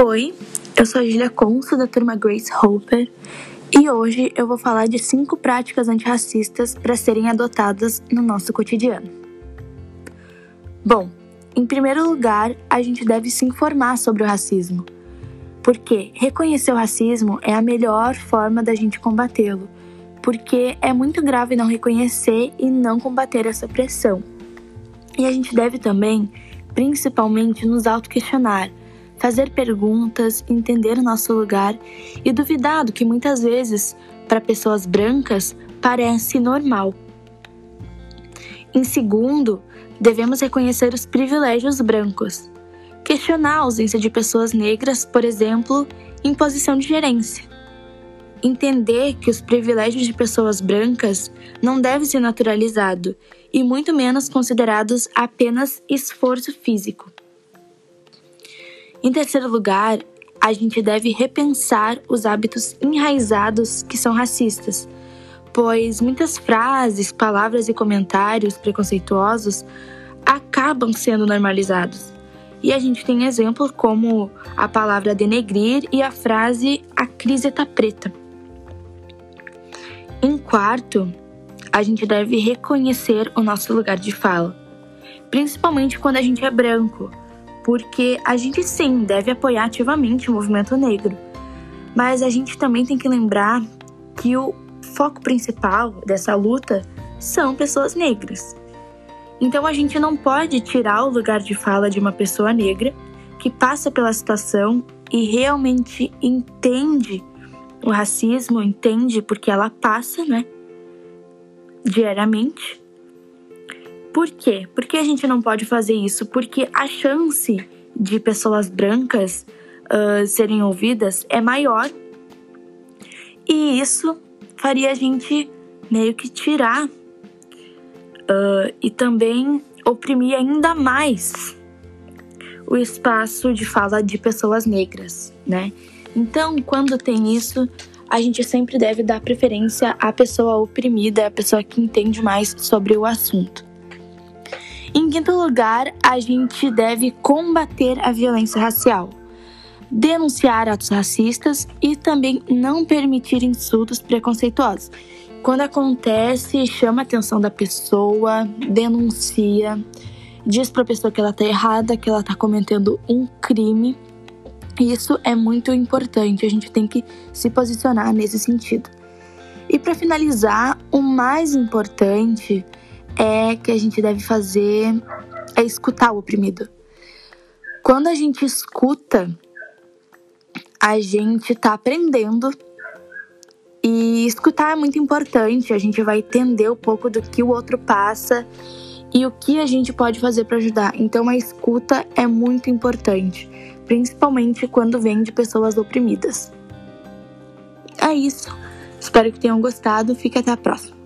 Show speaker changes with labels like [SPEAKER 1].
[SPEAKER 1] Oi, eu sou a Julia Conso, da turma Grace Hopper, e hoje eu vou falar de cinco práticas antirracistas para serem adotadas no nosso cotidiano. Bom, em primeiro lugar, a gente deve se informar sobre o racismo, porque reconhecer o racismo é a melhor forma da gente combatê-lo, porque é muito grave não reconhecer e não combater essa pressão. E a gente deve também, principalmente, nos auto-questionar fazer perguntas, entender o nosso lugar e duvidar do que muitas vezes, para pessoas brancas, parece normal. Em segundo, devemos reconhecer os privilégios brancos, questionar a ausência de pessoas negras, por exemplo, em posição de gerência. Entender que os privilégios de pessoas brancas não devem ser naturalizados e muito menos considerados apenas esforço físico. Em terceiro lugar, a gente deve repensar os hábitos enraizados que são racistas, pois muitas frases, palavras e comentários preconceituosos acabam sendo normalizados. E a gente tem exemplos como a palavra denegrir e a frase a crise tá preta. Em quarto, a gente deve reconhecer o nosso lugar de fala, principalmente quando a gente é branco porque a gente sim deve apoiar ativamente o movimento negro, mas a gente também tem que lembrar que o foco principal dessa luta são pessoas negras. Então a gente não pode tirar o lugar de fala de uma pessoa negra que passa pela situação e realmente entende o racismo, entende porque ela passa, né? Diariamente por quê? Por que a gente não pode fazer isso? Porque a chance de pessoas brancas uh, serem ouvidas é maior e isso faria a gente meio que tirar uh, e também oprimir ainda mais o espaço de fala de pessoas negras, né? Então, quando tem isso, a gente sempre deve dar preferência à pessoa oprimida, à pessoa que entende mais sobre o assunto. Em quinto lugar, a gente deve combater a violência racial, denunciar atos racistas e também não permitir insultos preconceituosos. Quando acontece, chama a atenção da pessoa, denuncia, diz para a pessoa que ela está errada, que ela está cometendo um crime. Isso é muito importante, a gente tem que se posicionar nesse sentido. E para finalizar, o mais importante é que a gente deve fazer é escutar o oprimido. Quando a gente escuta, a gente tá aprendendo e escutar é muito importante. A gente vai entender um pouco do que o outro passa e o que a gente pode fazer para ajudar. Então a escuta é muito importante, principalmente quando vem de pessoas oprimidas. É isso. Espero que tenham gostado. Fique até a próxima.